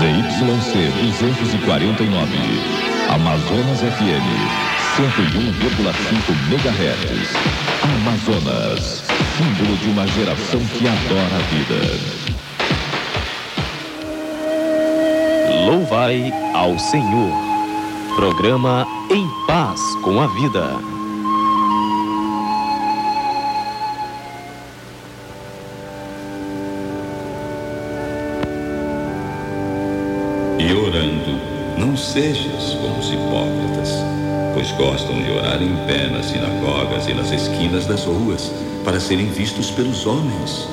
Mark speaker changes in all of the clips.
Speaker 1: ZYC 249, Amazonas FM 101,5 MHz. Amazonas, símbolo de uma geração que adora a vida.
Speaker 2: Louvai ao Senhor. Programa Em Paz com a Vida.
Speaker 3: Sejas como os hipócritas, pois gostam de orar em pé nas sinagogas e nas esquinas das ruas, para serem vistos pelos homens.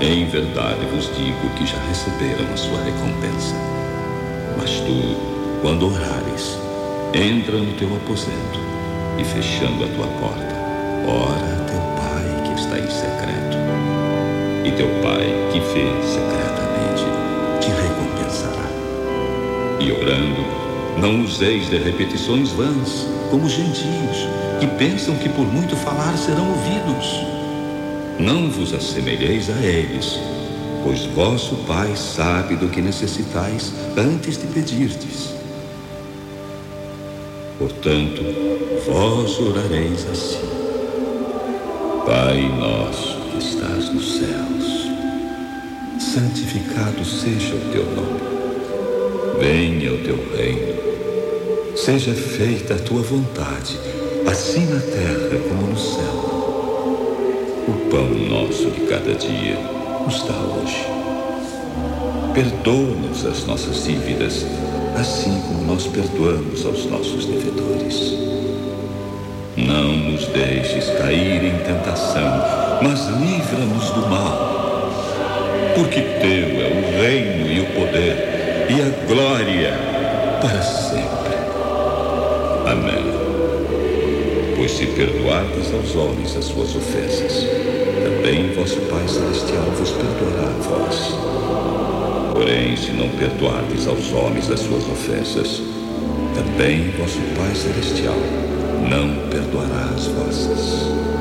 Speaker 3: Em verdade vos digo que já receberam a sua recompensa. Mas tu, quando orares, entra no teu aposento e fechando a tua porta, ora a teu pai que está em secreto. E teu pai que vê secretamente E orando, não useis de repetições vãs, como os gentios, que pensam que por muito falar serão ouvidos. Não vos assemelheis a eles, pois vosso Pai sabe do que necessitais antes de pedirdes. Portanto, vós orareis assim: Pai nosso que estás nos céus, santificado seja o teu nome. Venha o teu reino. Seja feita a tua vontade, assim na terra como no céu. O pão nosso de cada dia nos dá hoje. Perdoa-nos as nossas dívidas, assim como nós perdoamos aos nossos devedores. Não nos deixes cair em tentação, mas livra-nos do mal. Porque teu é o reino e o poder e a glória para sempre. Amém. Pois se perdoardes aos homens as suas ofensas, também vosso Pai Celestial vos perdoará a vós. Porém, se não perdoardes aos homens as suas ofensas, também vosso Pai Celestial não perdoará as vossas.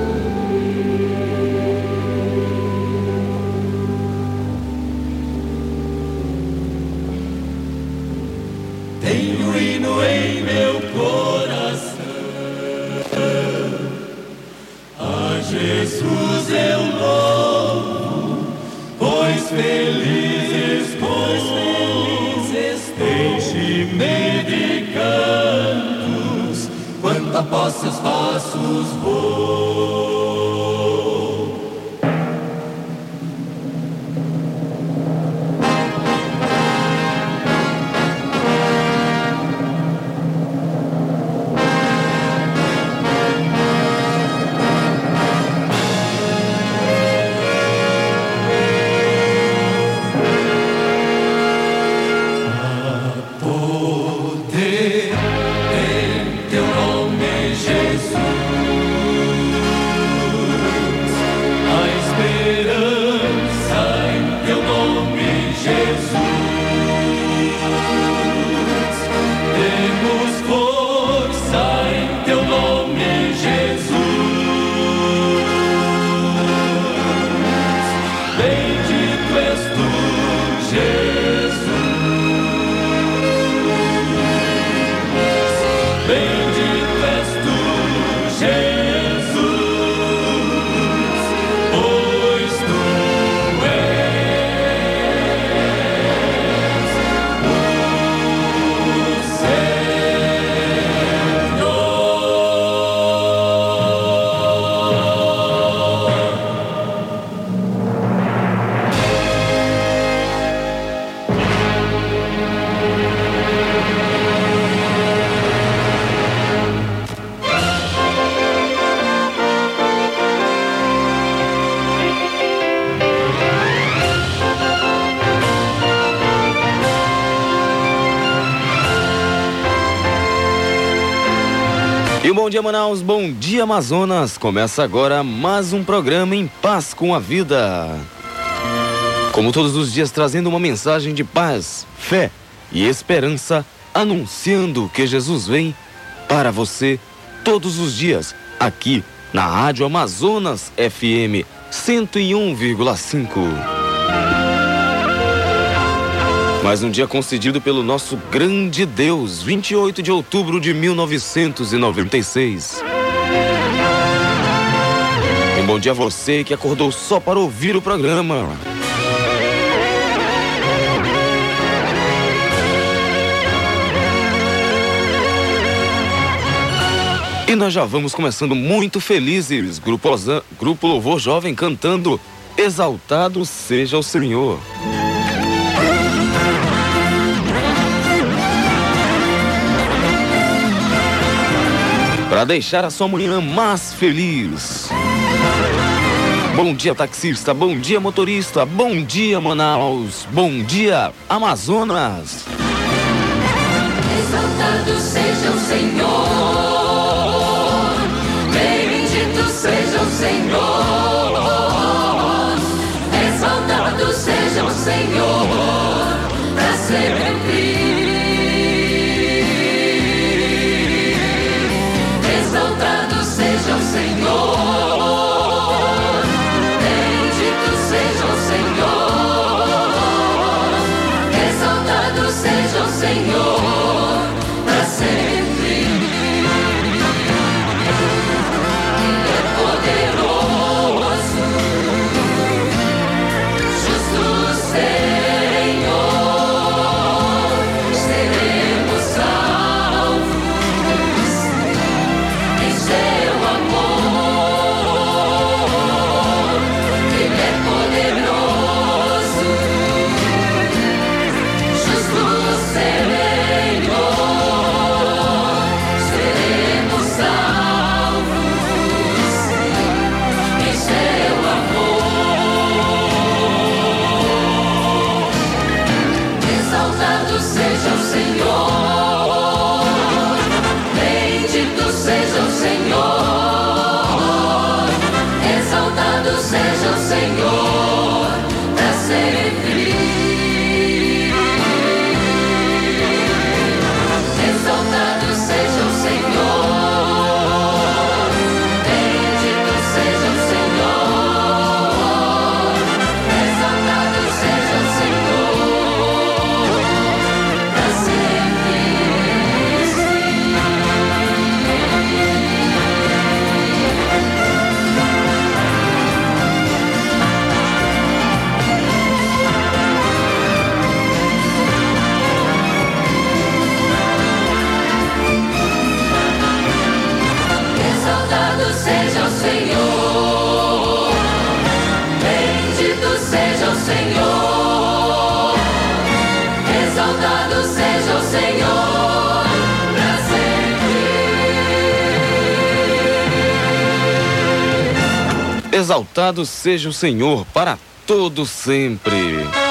Speaker 2: E um bom dia, Manaus, bom dia, Amazonas. Começa agora mais um programa em paz com a vida. Como todos os dias, trazendo uma mensagem de paz, fé e esperança, anunciando que Jesus vem para você todos os dias, aqui na Rádio Amazonas FM 101,5 mas um dia concedido pelo nosso grande Deus, 28 de outubro de 1996. Um bom dia a você que acordou só para ouvir o programa. E nós já vamos começando muito felizes. Grupo, Grupo Louvor Jovem cantando Exaltado Seja o Senhor. para deixar a sua manhã mais feliz. Bom dia, taxista. Bom dia, motorista. Bom dia, Manaus. Bom dia, Amazonas.
Speaker 4: Exaltado seja o Senhor. Bendito seja o Senhor. Exaltado seja o Senhor para
Speaker 2: todo sempre.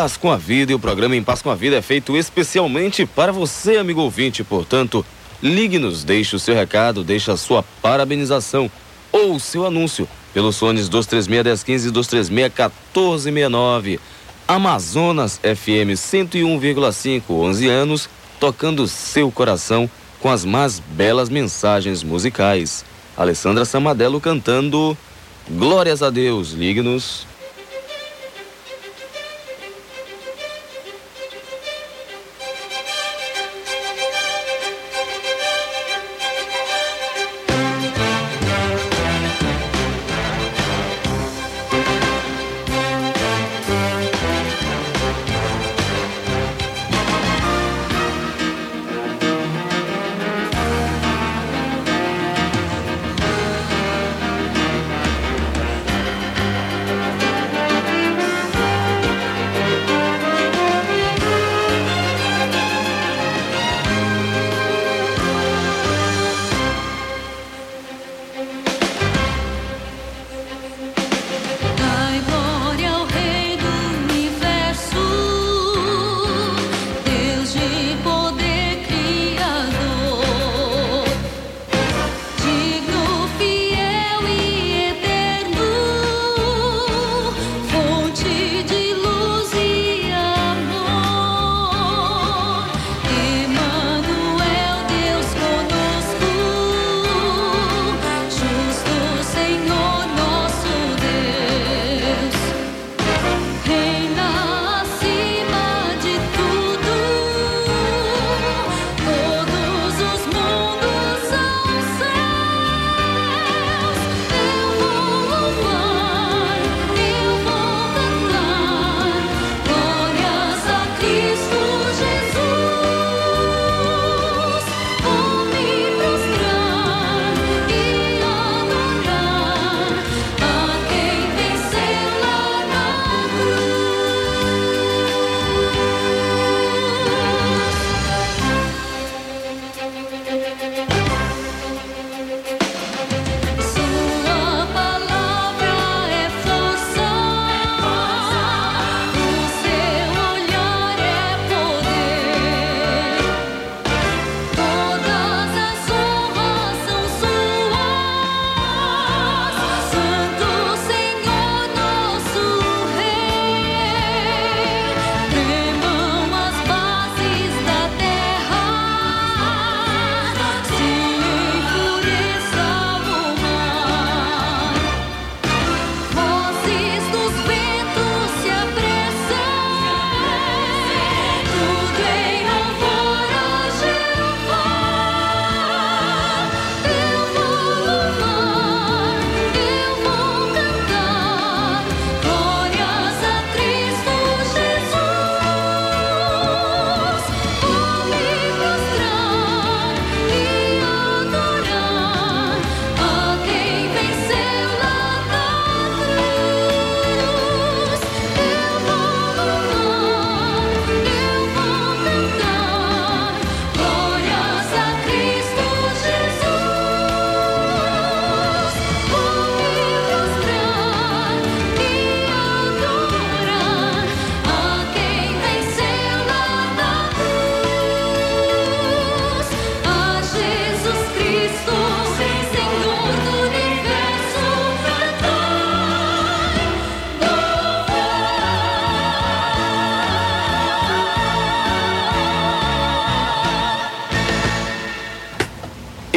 Speaker 5: Paz com a Vida e o programa Em Paz com a Vida é feito especialmente para você, amigo ouvinte. Portanto, ligue-nos, deixe o seu recado, deixe a sua parabenização ou o seu anúncio pelos fones 236 1015 e 236 1469. Amazonas FM 101,5, 11 anos, tocando seu coração com as mais belas mensagens musicais. Alessandra Samadelo cantando Glórias a Deus. Ligue-nos.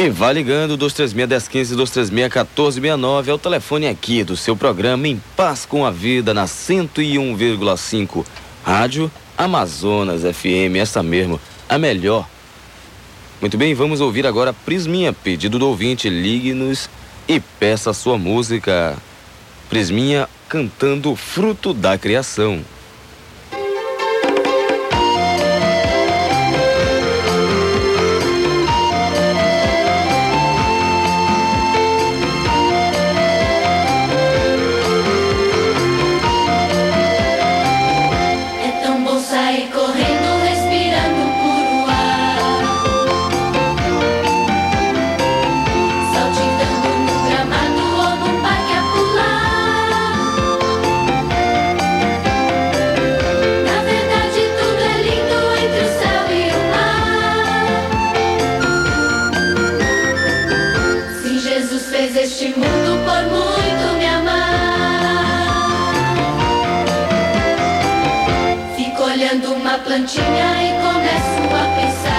Speaker 2: E
Speaker 5: vá ligando 236 1015 236 1469 é o telefone aqui do seu programa Em Paz com a Vida na 101,5 Rádio Amazonas FM, essa mesmo, a melhor. Muito bem, vamos ouvir agora Prisminha, pedido do ouvinte, ligue-nos e peça sua música. Prisminha cantando Fruto da Criação.
Speaker 6: Plantinha e começo a pensar.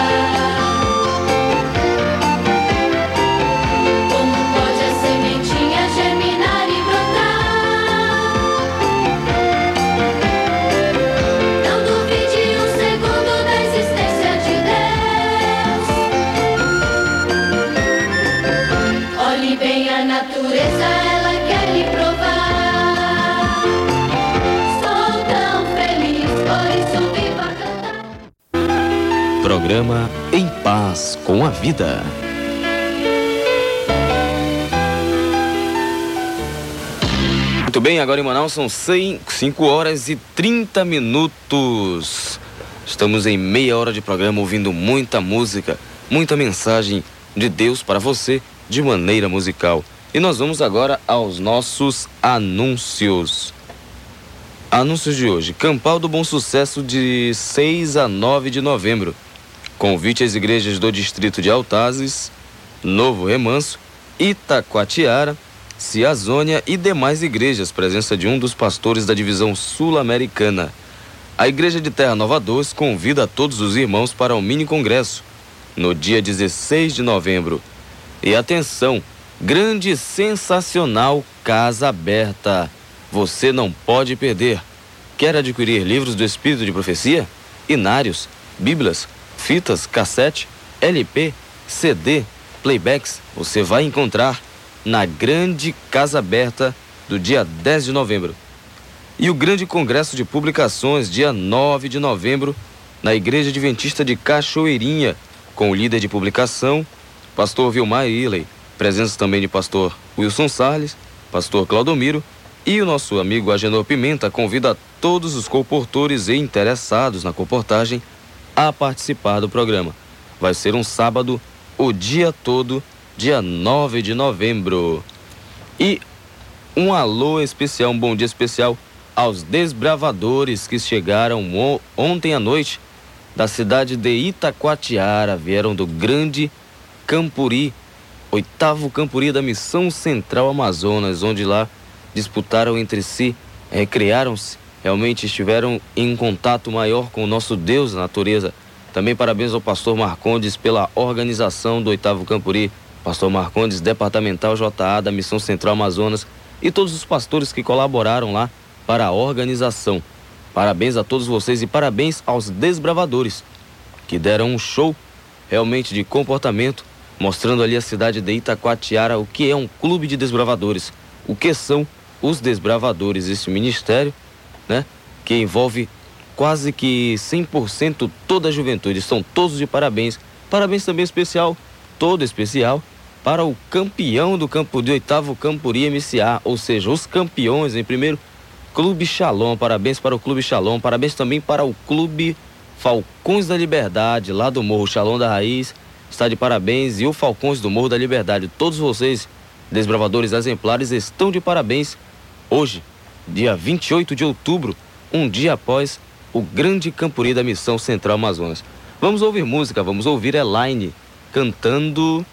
Speaker 2: Muito bem, agora em Manaus são 5 horas e 30 minutos. Estamos em meia hora de programa ouvindo muita música, muita mensagem de Deus para você de maneira musical. E nós vamos agora aos nossos anúncios. Anúncios de hoje: Campal do Bom Sucesso de 6 a 9 de novembro. Convite às igrejas do distrito de Altazes, Novo Remanso, Itacoatiara, Ciazônia e demais igrejas, presença de um dos pastores da divisão sul-americana. A Igreja de Terra Nova 2 convida todos os irmãos para o mini congresso no dia 16 de novembro. E atenção, grande sensacional Casa Aberta. Você não pode perder. Quer adquirir livros do Espírito de Profecia? Inários, Bíblias, fitas, cassete, LP, CD, playbacks? Você vai encontrar na Grande Casa Aberta do dia 10 de novembro. E o Grande Congresso de Publicações, dia 9 de novembro, na Igreja Adventista de Cachoeirinha, com o líder de publicação, pastor Vilmar Iley, presença também de pastor Wilson Salles, pastor Claudomiro e o nosso amigo Agenor Pimenta convida todos os comportores e interessados na comportagem a participar do programa. Vai ser um sábado, o dia todo, dia 9 de novembro. E um alô especial, um bom dia especial aos desbravadores que chegaram ontem à noite da cidade de Itacoatiara, vieram do Grande Campuri, oitavo Campuri da Missão Central Amazonas, onde lá disputaram entre si, recrearam-se, realmente estiveram em contato maior com o nosso Deus, a natureza. Também parabéns ao pastor Marcondes pela organização do oitavo Campuri, pastor Marcondes, departamental JA da Missão Central Amazonas e todos os pastores que colaboraram lá para a organização. Parabéns a todos vocês e parabéns aos desbravadores que deram um show realmente de comportamento, mostrando ali a cidade de Itacoatiara o que é um clube de desbravadores, o que são os desbravadores, esse ministério, né, que envolve quase que 100% toda a juventude. São todos de parabéns. Parabéns também especial, todo especial, para o campeão do campo de oitavo Campuri MCA, ou seja, os campeões em primeiro Clube Shalom, parabéns para o Clube Shalom, parabéns também para o Clube Falcões da Liberdade, lá do Morro Shalom da Raiz, está de parabéns, e o Falcões do Morro da Liberdade, todos vocês, desbravadores exemplares, estão de parabéns. Hoje, dia 28 de outubro, um dia após o grande Campuri da Missão Central Amazonas. Vamos ouvir música, vamos ouvir Elaine cantando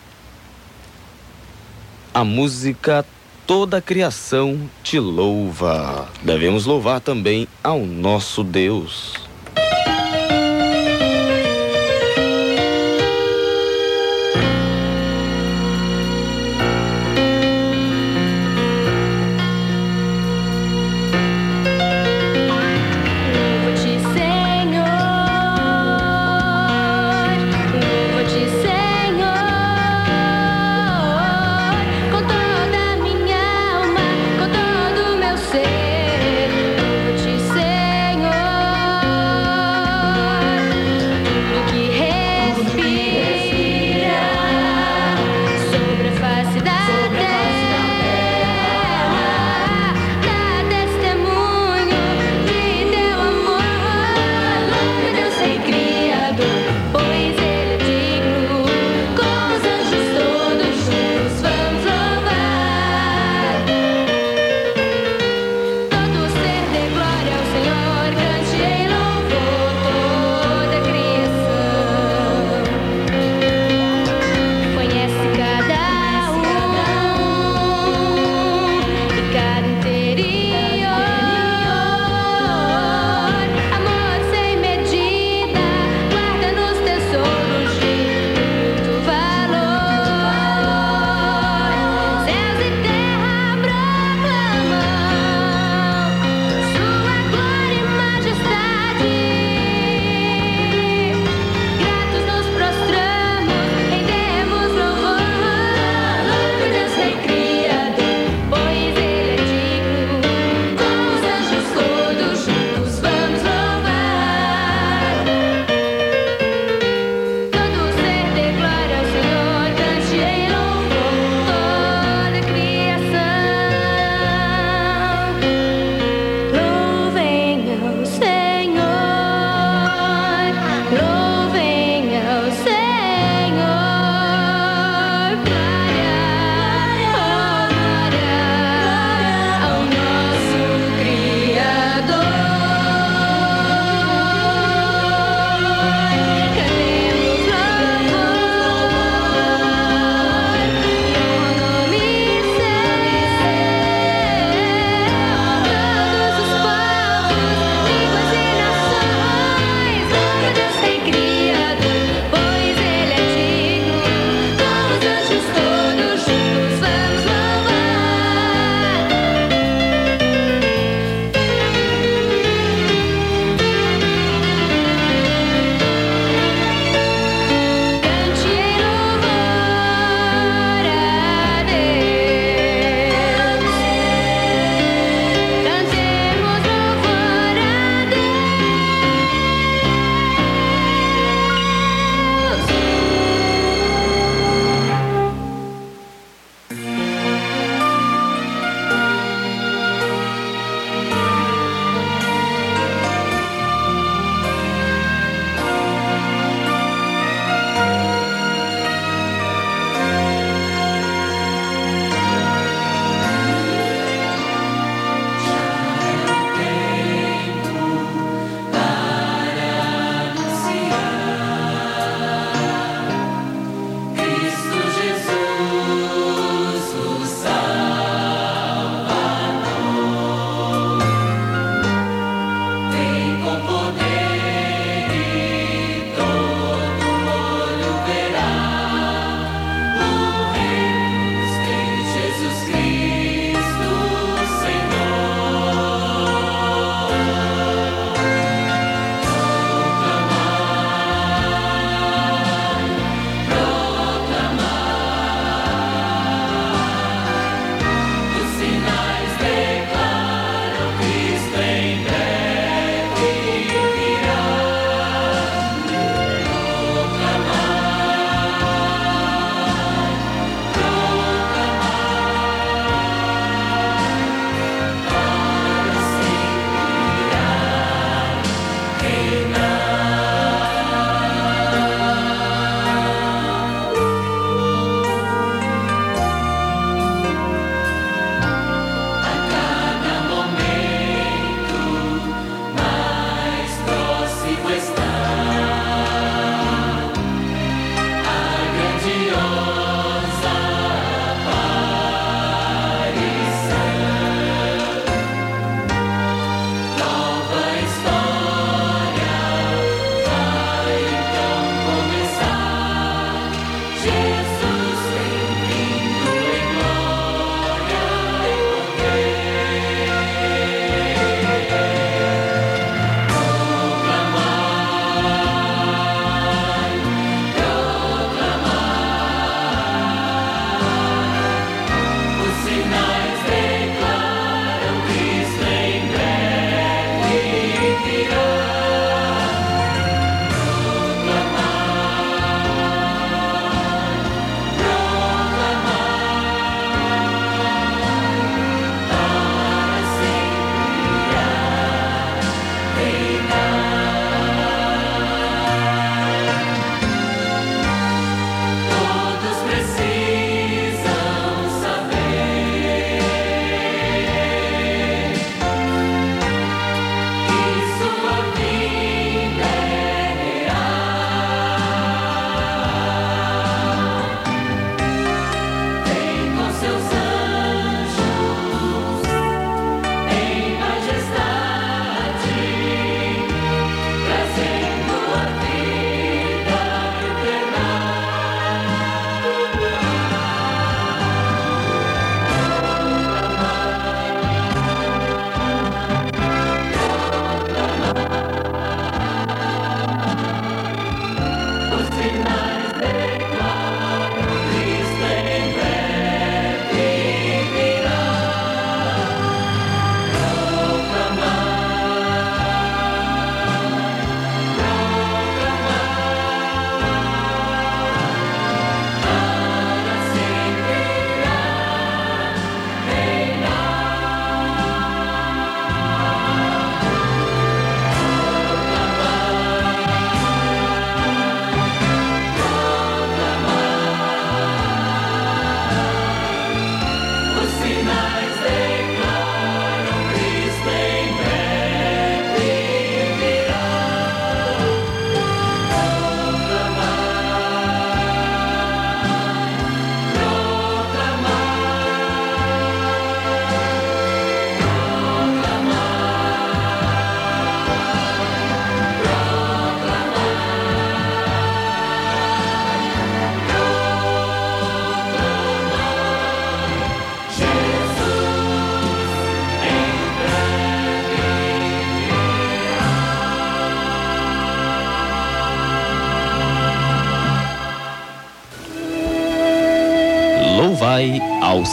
Speaker 2: a música Toda a criação te louva. Devemos louvar também ao nosso Deus.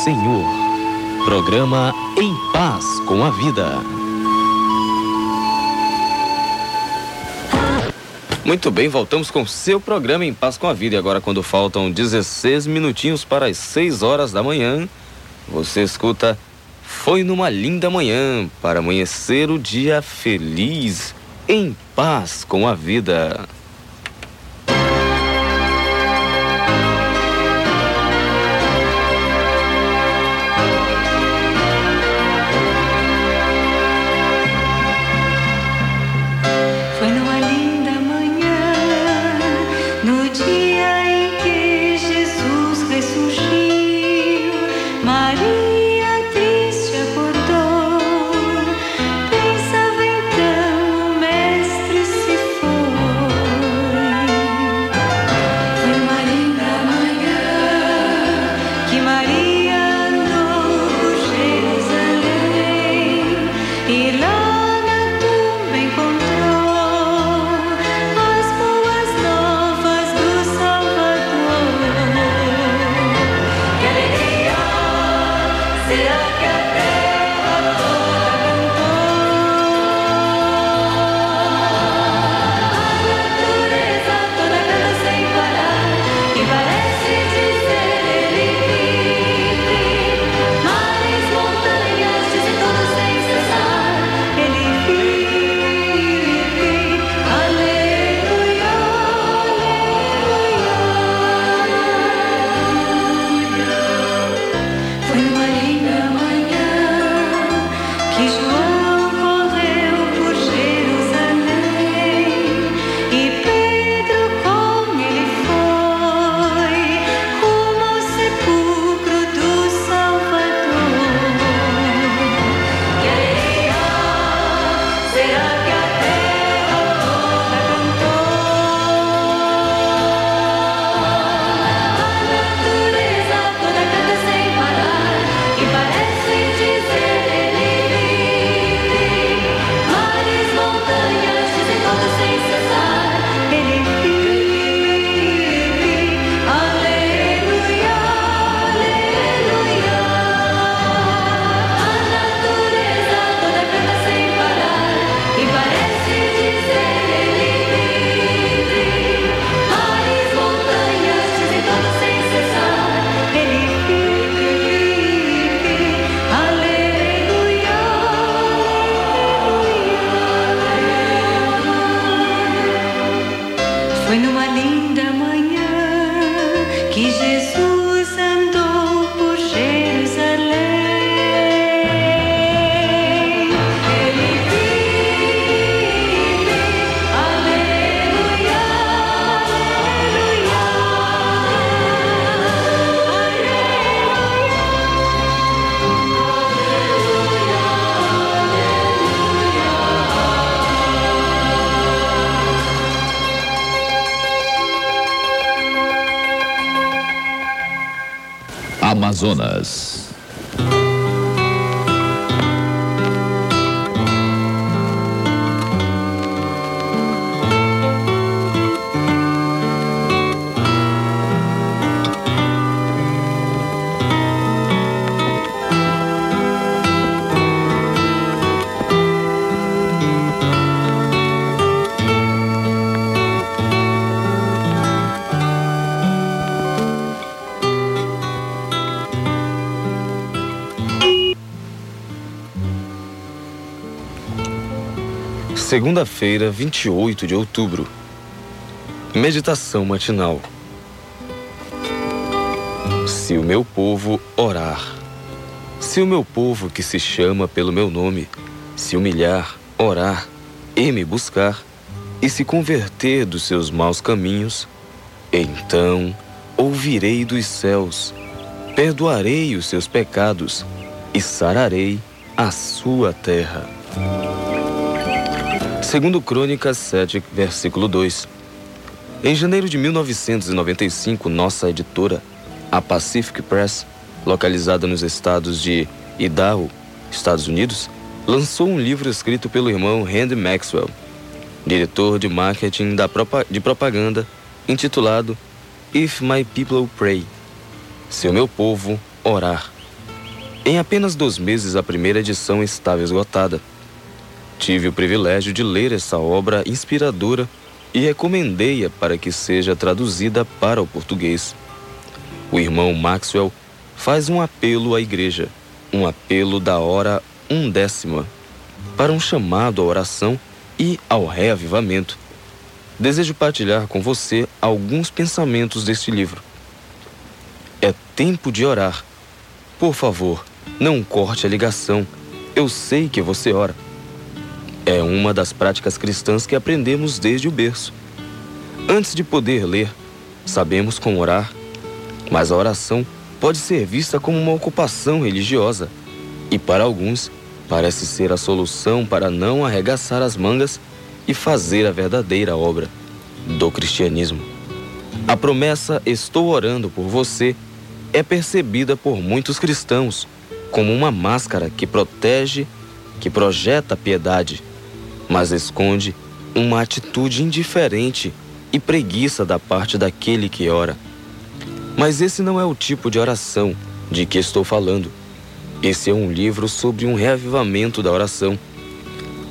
Speaker 6: Senhor.
Speaker 5: Programa Em Paz com a Vida. Muito bem, voltamos com seu programa Em Paz com a Vida. E agora, quando faltam 16 minutinhos para as 6 horas da manhã, você escuta Foi numa linda manhã para amanhecer o dia feliz, em paz com a vida.
Speaker 1: Amazonas.
Speaker 5: Segunda-feira, 28 de outubro. Meditação matinal. Se o meu povo orar, se o meu povo que se chama pelo meu nome, se humilhar, orar e me buscar, e se converter dos seus maus caminhos, então ouvirei dos céus, perdoarei os seus pecados e sararei a sua terra. Segundo Crônicas 7, versículo 2. Em janeiro de 1995, nossa editora, a Pacific Press, localizada nos estados de Idaho, Estados Unidos, lançou um livro escrito pelo irmão Randy Maxwell, diretor de marketing da de propaganda, intitulado If My People Pray. Se o meu povo
Speaker 2: Orar. Em apenas dois meses, a primeira edição estava esgotada. Tive o privilégio de ler essa obra inspiradora e recomendei-a para que seja traduzida para o português. O irmão Maxwell faz um apelo à igreja, um apelo da hora undécima, para um chamado à oração e ao reavivamento. Desejo partilhar com você alguns pensamentos deste livro. É tempo de orar. Por favor, não corte a ligação. Eu sei que você ora. É uma das práticas cristãs que aprendemos desde o berço. Antes de poder ler, sabemos como orar, mas a oração pode ser vista como uma ocupação religiosa e, para alguns, parece ser a solução para não arregaçar as mangas e fazer a verdadeira obra do cristianismo. A promessa Estou orando por você é percebida por muitos cristãos como uma máscara que protege, que projeta piedade, mas esconde uma atitude indiferente e preguiça da parte daquele que ora. Mas esse não é o tipo de oração de que estou falando. Esse é um livro sobre um reavivamento da oração.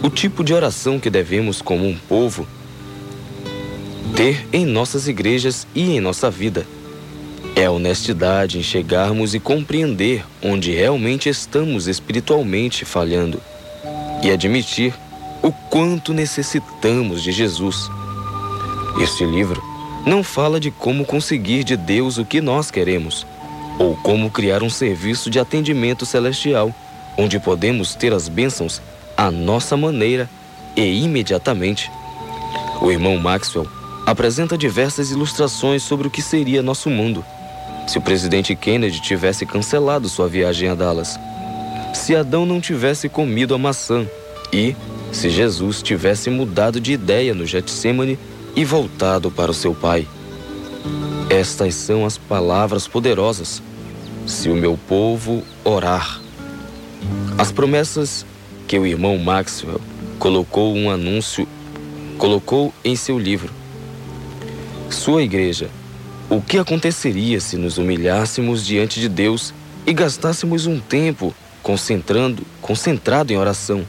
Speaker 2: O tipo de oração que devemos, como um povo, ter em nossas igrejas e em nossa vida. É a honestidade em chegarmos e compreender onde realmente estamos espiritualmente falhando e admitir o quanto necessitamos de Jesus. Este livro não fala de como conseguir de Deus o que nós queremos, ou como criar um serviço de atendimento celestial, onde podemos ter as bênçãos à nossa maneira e imediatamente. O irmão Maxwell apresenta diversas ilustrações sobre o que seria nosso mundo se o presidente Kennedy tivesse cancelado sua viagem a Dallas, se Adão não tivesse comido a maçã e se Jesus tivesse mudado de ideia no Getsemane e voltado para o seu pai. Estas são as palavras poderosas. Se o meu povo orar. As promessas que o irmão Maxwell colocou um anúncio, colocou em seu livro. Sua igreja. O que aconteceria se nos humilhássemos diante de Deus e gastássemos um tempo concentrando, concentrado em oração?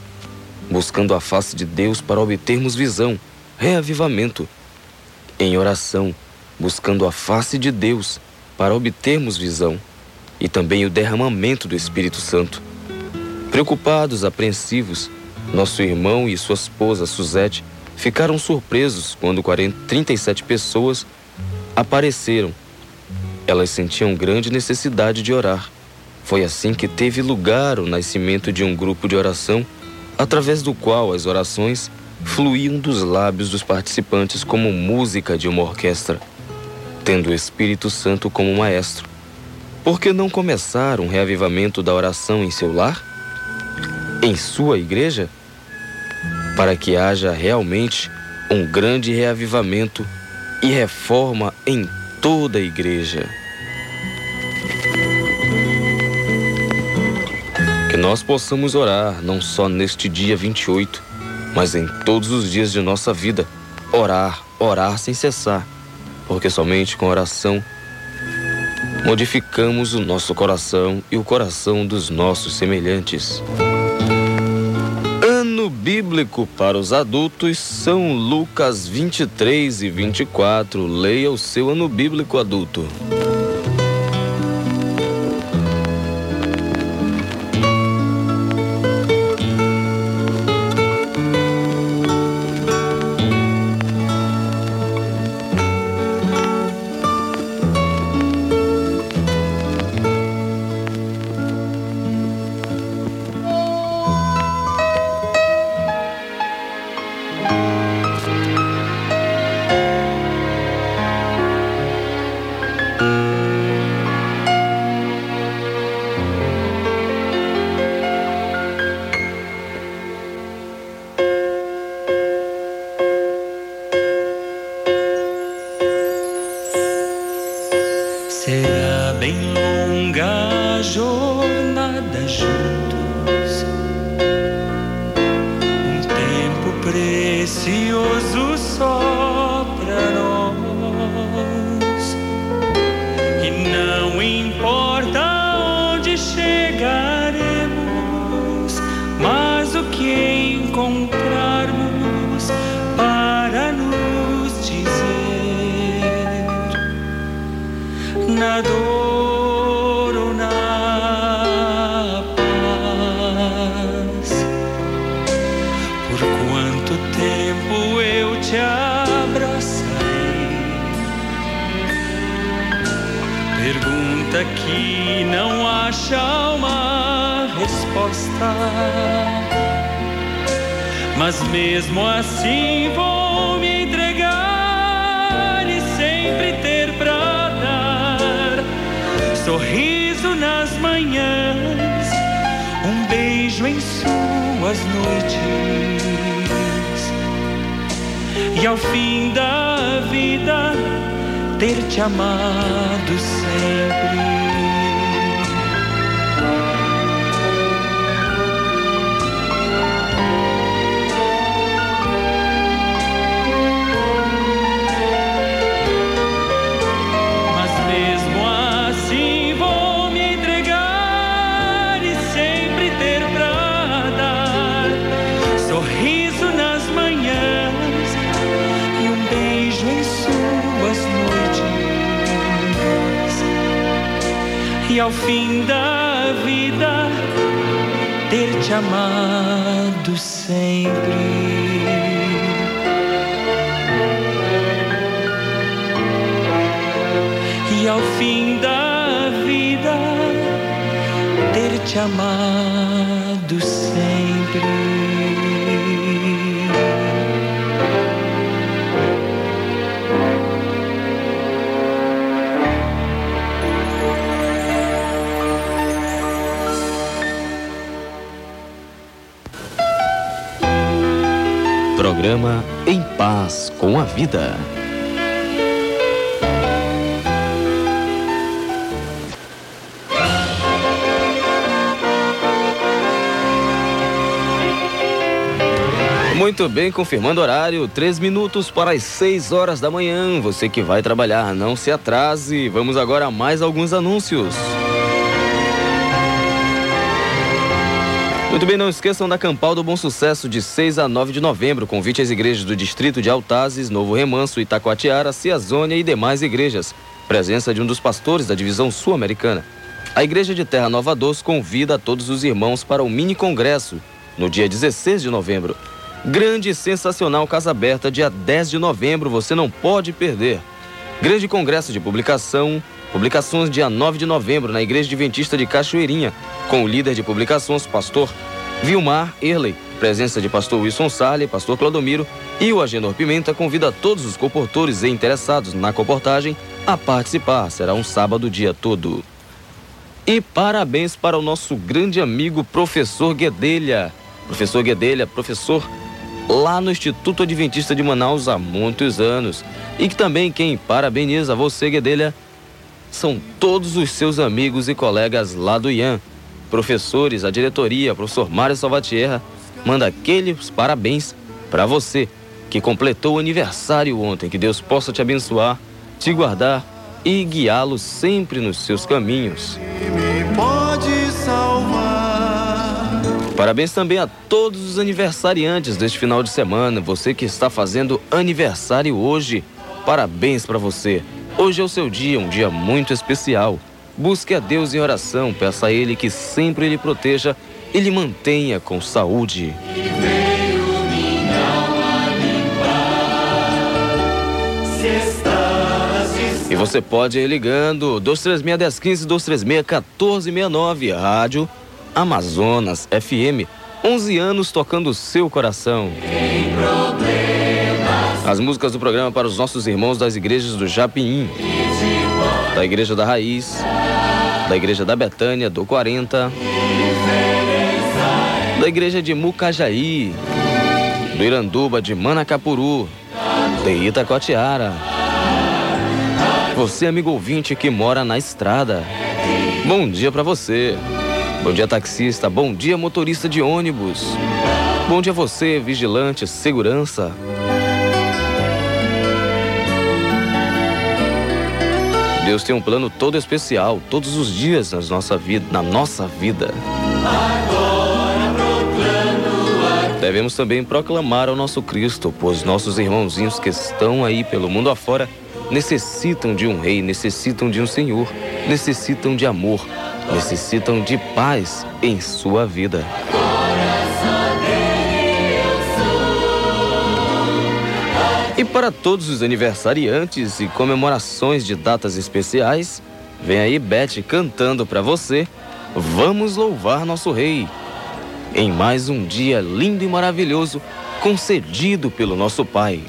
Speaker 2: Buscando a face de Deus para obtermos visão, reavivamento. Em oração, buscando a face de Deus para obtermos visão e também o derramamento do Espírito Santo. Preocupados, apreensivos, nosso irmão e sua esposa Suzette ficaram surpresos quando 40, 37 pessoas apareceram. Elas sentiam grande necessidade de orar. Foi assim que teve lugar o nascimento de um grupo de oração através do qual as orações fluíam dos lábios dos participantes como música de uma orquestra, tendo o Espírito Santo como maestro. Por que não começar um reavivamento da oração em seu lar? Em sua igreja? Para que haja realmente um grande reavivamento e reforma em toda a igreja. Nós possamos orar não só neste dia 28, mas em todos os dias de nossa vida. Orar, orar sem cessar, porque somente com oração modificamos o nosso coração e o coração dos nossos semelhantes. Ano bíblico para os adultos são Lucas 23 e 24. Leia o seu ano bíblico adulto.
Speaker 7: Resposta. Mas mesmo assim vou me entregar e sempre ter pra dar sorriso nas manhãs, um beijo em suas noites e ao fim da vida ter te amado sempre. Ao fim da vida ter te amado sempre. e ao fim da vida ter te amado
Speaker 2: Programa Em Paz com a Vida. Muito bem, confirmando horário, três minutos para as 6 horas da manhã. Você que vai trabalhar, não se atrase. Vamos agora a mais alguns anúncios. Muito bem, não esqueçam da Campal do Bom Sucesso de 6 a 9 de novembro. Convite às igrejas do Distrito de Altazes, Novo Remanso, Itacoatiara, Ciazônia e demais igrejas. Presença de um dos pastores da divisão sul-americana. A Igreja de Terra Nova Doce convida a todos os irmãos para o mini congresso no dia 16 de novembro. Grande e sensacional Casa Aberta, dia 10 de novembro, você não pode perder. Grande congresso de publicação, publicações dia 9 de novembro na Igreja Adventista de Cachoeirinha, com o líder de publicações, pastor Vilmar Erley. Presença de pastor Wilson Sarle, pastor Clodomiro e o Agenor Pimenta convida todos os comportores e interessados na comportagem a participar. Será um sábado dia todo. E parabéns para o nosso grande amigo professor Guedelha. Professor Guedelha, professor lá no Instituto Adventista de Manaus há muitos anos. E que também quem parabeniza você, Guedelha, são todos os seus amigos e colegas lá do IAN. Professores, a diretoria, professor Mário Salvatierra, manda aqueles parabéns para você que completou o aniversário ontem. Que Deus possa te abençoar, te guardar e guiá-lo sempre nos seus caminhos.
Speaker 8: pode salvar.
Speaker 2: Parabéns também a todos os aniversariantes deste final de semana. Você que está fazendo aniversário hoje, parabéns para você. Hoje é o seu dia, um dia muito especial. Busque a Deus em oração, peça a Ele que sempre lhe proteja e lhe mantenha com saúde. E você pode ir ligando 236-1015, 236-1469, Rádio Amazonas FM. 11 anos tocando o seu coração. As músicas do programa para os nossos irmãos das igrejas do Japim, da Igreja da Raiz, da Igreja da Betânia, do 40, da Igreja de Mucajaí, do Iranduba de Manacapuru, de Itacoatiara. Você, amigo ouvinte que mora na estrada. Bom dia para você. Bom dia, taxista. Bom dia, motorista de ônibus. Bom dia, você, vigilante, segurança. Deus tem um plano todo especial, todos os dias nas nossa vida, na nossa vida. Devemos também proclamar ao nosso Cristo, pois nossos irmãozinhos que estão aí pelo mundo afora necessitam de um rei, necessitam de um Senhor, necessitam de amor, necessitam de paz em sua vida. E para todos os aniversariantes e comemorações de datas especiais, vem aí Beth cantando para você. Vamos louvar nosso rei. Em mais um dia lindo e maravilhoso concedido pelo nosso Pai.